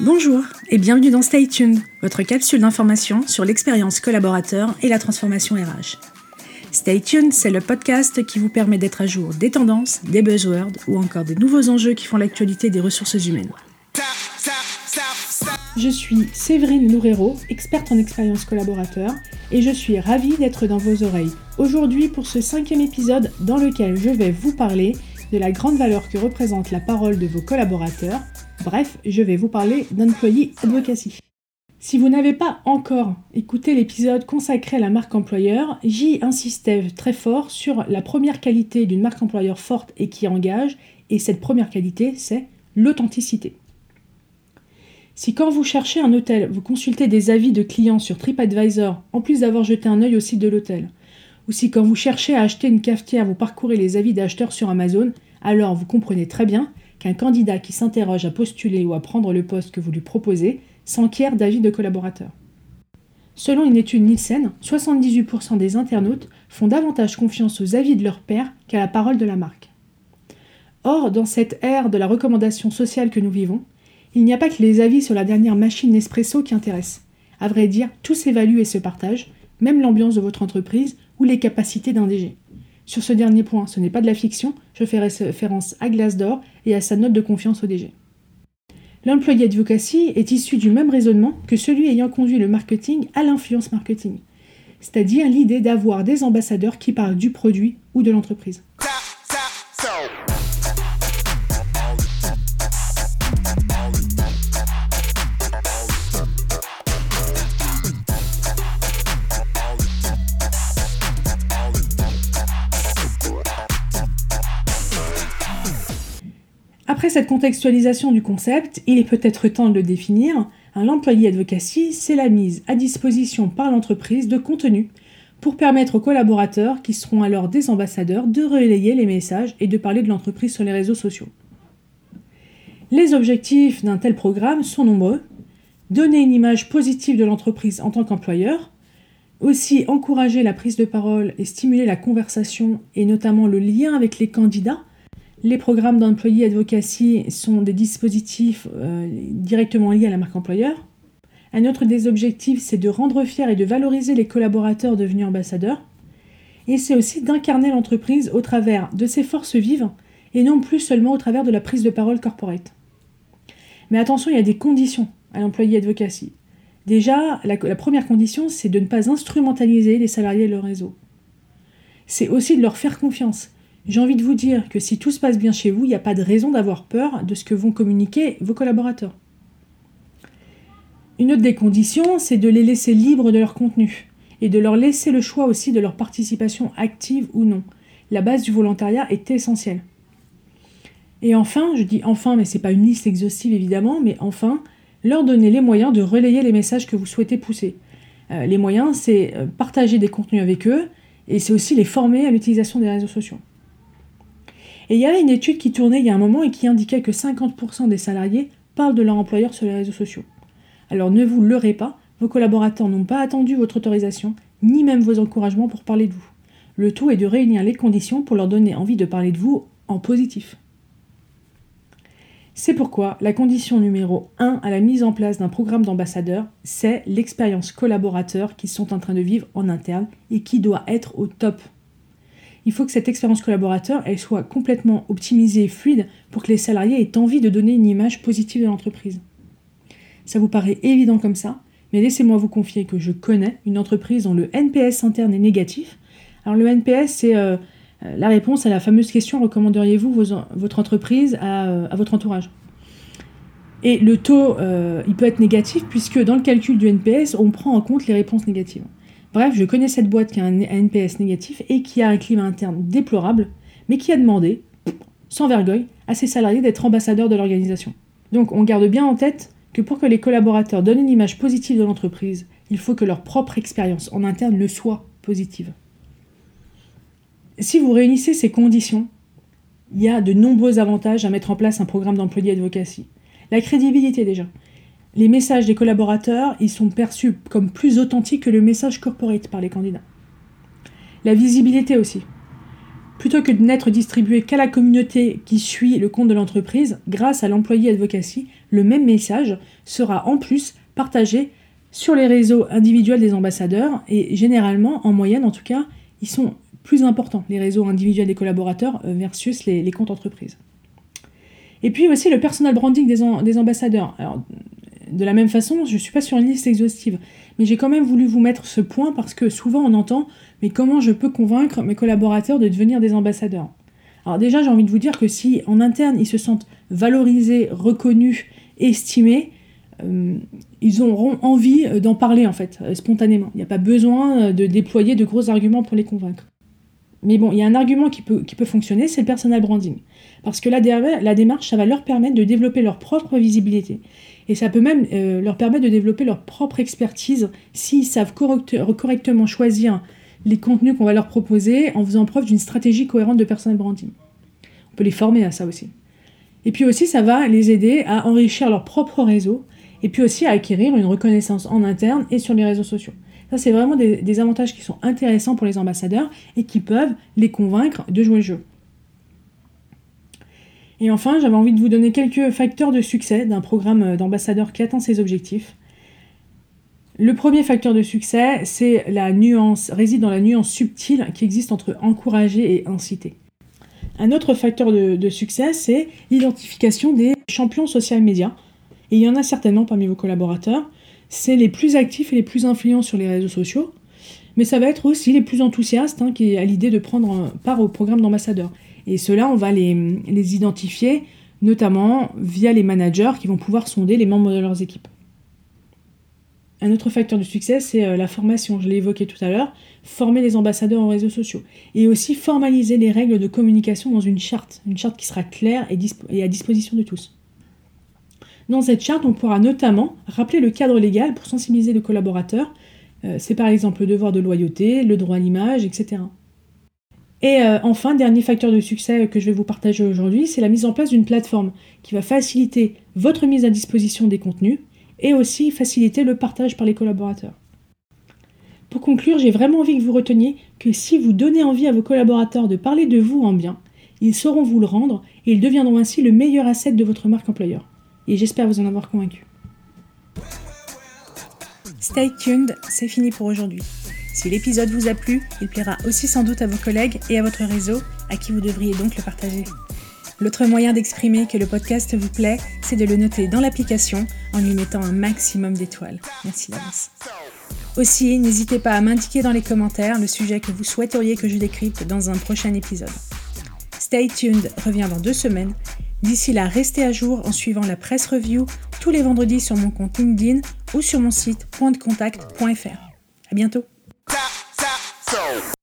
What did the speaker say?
Bonjour et bienvenue dans Stay Tuned, votre capsule d'information sur l'expérience collaborateur et la transformation RH. Stay Tuned, c'est le podcast qui vous permet d'être à jour des tendances, des buzzwords ou encore des nouveaux enjeux qui font l'actualité des ressources humaines. Je suis Séverine Loureiro, experte en expérience collaborateur, et je suis ravie d'être dans vos oreilles aujourd'hui pour ce cinquième épisode dans lequel je vais vous parler de la grande valeur que représente la parole de vos collaborateurs. Bref, je vais vous parler d'employee advocacy. Si vous n'avez pas encore écouté l'épisode consacré à la marque employeur, j'y insistais très fort sur la première qualité d'une marque employeur forte et qui engage, et cette première qualité, c'est l'authenticité. Si quand vous cherchez un hôtel, vous consultez des avis de clients sur TripAdvisor, en plus d'avoir jeté un œil au site de l'hôtel, ou si quand vous cherchez à acheter une cafetière, vous parcourez les avis d'acheteurs sur Amazon, alors vous comprenez très bien qu'un candidat qui s'interroge à postuler ou à prendre le poste que vous lui proposez s'enquiert d'avis de collaborateurs. Selon une étude Nielsen, 78% des internautes font davantage confiance aux avis de leur père qu'à la parole de la marque. Or, dans cette ère de la recommandation sociale que nous vivons, il n'y a pas que les avis sur la dernière machine Nespresso qui intéressent. À vrai dire, tout s'évalue et se partage, même l'ambiance de votre entreprise ou les capacités d'un DG. Sur ce dernier point, ce n'est pas de la fiction, je fais référence à Glassdoor et à sa note de confiance au DG. L'employé advocacy est issu du même raisonnement que celui ayant conduit le marketing à l'influence marketing, c'est-à-dire l'idée d'avoir des ambassadeurs qui parlent du produit ou de l'entreprise. Après cette contextualisation du concept, il est peut-être temps de le définir. L'employé advocacy, c'est la mise à disposition par l'entreprise de contenu pour permettre aux collaborateurs, qui seront alors des ambassadeurs, de relayer les messages et de parler de l'entreprise sur les réseaux sociaux. Les objectifs d'un tel programme sont nombreux. Donner une image positive de l'entreprise en tant qu'employeur, aussi encourager la prise de parole et stimuler la conversation et notamment le lien avec les candidats les programmes d'employés advocacy sont des dispositifs euh, directement liés à la marque employeur. Un autre des objectifs, c'est de rendre fiers et de valoriser les collaborateurs devenus ambassadeurs. Et c'est aussi d'incarner l'entreprise au travers de ses forces vives et non plus seulement au travers de la prise de parole corporate. Mais attention, il y a des conditions à l'employé advocacy. Déjà, la, la première condition, c'est de ne pas instrumentaliser les salariés de leur réseau. C'est aussi de leur faire confiance j'ai envie de vous dire que si tout se passe bien chez vous, il n'y a pas de raison d'avoir peur de ce que vont communiquer vos collaborateurs. Une autre des conditions, c'est de les laisser libres de leur contenu et de leur laisser le choix aussi de leur participation active ou non. La base du volontariat est essentielle. Et enfin, je dis enfin, mais ce n'est pas une liste exhaustive évidemment, mais enfin, leur donner les moyens de relayer les messages que vous souhaitez pousser. Euh, les moyens, c'est euh, partager des contenus avec eux et c'est aussi les former à l'utilisation des réseaux sociaux. Et il y avait une étude qui tournait il y a un moment et qui indiquait que 50% des salariés parlent de leur employeur sur les réseaux sociaux. Alors ne vous leurrez pas, vos collaborateurs n'ont pas attendu votre autorisation, ni même vos encouragements pour parler de vous. Le tout est de réunir les conditions pour leur donner envie de parler de vous en positif. C'est pourquoi la condition numéro 1 à la mise en place d'un programme d'ambassadeur, c'est l'expérience collaborateur qu'ils sont en train de vivre en interne et qui doit être au top il faut que cette expérience collaborateur soit complètement optimisée et fluide pour que les salariés aient envie de donner une image positive de l'entreprise. Ça vous paraît évident comme ça, mais laissez-moi vous confier que je connais une entreprise dont le NPS interne est négatif. Alors le NPS, c'est euh, euh, la réponse à la fameuse question recommanderiez-vous votre entreprise euh, à, votre entourage? Et le taux, il peut être négatif puisque dans le calcul du NPS, on prend en compte les réponses négatives. Bref, je connais cette boîte qui a un NPS négatif et qui a un climat interne déplorable, mais qui a demandé, sans vergogne, à ses salariés d'être ambassadeurs de l'organisation. Donc on garde bien en tête que pour que les collaborateurs donnent une image positive de l'entreprise, il faut que leur propre expérience en interne le soit positive. Si vous réunissez ces conditions, il y a de nombreux avantages à mettre en place un programme d'employé advocacy. La crédibilité déjà. Les messages des collaborateurs, ils sont perçus comme plus authentiques que le message corporate par les candidats. La visibilité aussi. Plutôt que de n'être distribué qu'à la communauté qui suit le compte de l'entreprise, grâce à l'employé advocacy, le même message sera en plus partagé sur les réseaux individuels des ambassadeurs et généralement, en moyenne en tout cas, ils sont plus importants, les réseaux individuels des collaborateurs euh, versus les, comptes entreprises. Et puis aussi le personal branding des, ambassadeurs. De la même façon, je ne suis pas sur une liste exhaustive, mais j'ai quand même voulu vous mettre ce point parce que souvent on entend mais comment je peux convaincre mes collaborateurs de devenir des ambassadeurs? Alors déjà, j'ai envie de vous dire que si en interne ils se sentent valorisés, reconnus, estimés, euh, ils auront envie euh, d'en parler en fait, euh, spontanément. Il n'y a pas besoin de déployer de gros arguments pour les convaincre. Mais bon, il y a un argument qui peut, fonctionner, c'est le personal branding. Parce que la, la démarche, ça va leur permettre de développer leur propre visibilité. Et ça peut même leur permettre de développer leur propre expertise s'ils savent correctement choisir les contenus qu'on va leur proposer en faisant preuve d'une stratégie cohérente de personal branding. On peut les former à ça aussi. Et puis aussi, ça va les aider à enrichir leur propre réseau et puis aussi à acquérir une reconnaissance en interne et sur les réseaux sociaux. Ça, c'est vraiment des, avantages qui sont intéressants pour les ambassadeurs et qui peuvent les convaincre de jouer le jeu. Et enfin, j'avais envie de vous donner quelques facteurs de succès d'un programme d'ambassadeurs qui atteint ses objectifs. Le premier facteur de succès, c'est la nuance, réside dans la nuance subtile qui existe entre encourager et inciter. Un autre facteur de, succès, c'est l'identification des champions social médias. Et il y en a certainement parmi vos collaborateurs. C'est les plus actifs et les plus influents sur les réseaux sociaux. Mais ça va être aussi les plus enthousiastes hein, qui à l'idée de prendre part au programme d'ambassadeur. Et ceux-là, on va les, identifier notamment via les managers qui vont pouvoir sonder les membres de leurs équipes. Un autre facteur de succès, c'est euh, la formation, je l'ai évoqué tout à l'heure, former les ambassadeurs en réseaux sociaux. Et aussi formaliser les règles de communication dans une charte, une charte qui sera claire et, à disposition de tous. Dans cette charte, on pourra notamment rappeler le cadre légal pour sensibiliser les collaborateurs. Euh, c'est par exemple le devoir de loyauté, le droit à l'image, etc. Et euh, enfin, dernier facteur de succès que je vais vous partager aujourd'hui, c'est la mise en place d'une plateforme qui va faciliter votre mise à disposition des contenus et aussi faciliter le partage par les collaborateurs. Pour conclure, j'ai vraiment envie que vous reteniez que si vous donnez envie à vos collaborateurs de parler de vous en bien, ils sauront vous le rendre et ils deviendront ainsi le meilleur asset de votre marque employeur. Et j'espère vous en avoir convaincu. Stay tuned, c'est fini pour aujourd'hui. Si l'épisode vous a plu, il plaira aussi sans doute à vos collègues et à votre réseau, à qui vous devriez donc le partager. L'autre moyen d'exprimer que le podcast vous plaît, c'est de le noter dans l'application en lui mettant un maximum d'étoiles. Merci d'avance. Aussi, n'hésitez pas à m'indiquer dans les commentaires le sujet que vous souhaiteriez que je décrypte dans un prochain épisode. Stay tuned revient dans deux semaines. D'ici là, restez à jour en suivant la presse review tous les vendredis sur mon compte LinkedIn ou sur mon site pointdecontact.fr. À bientôt. show.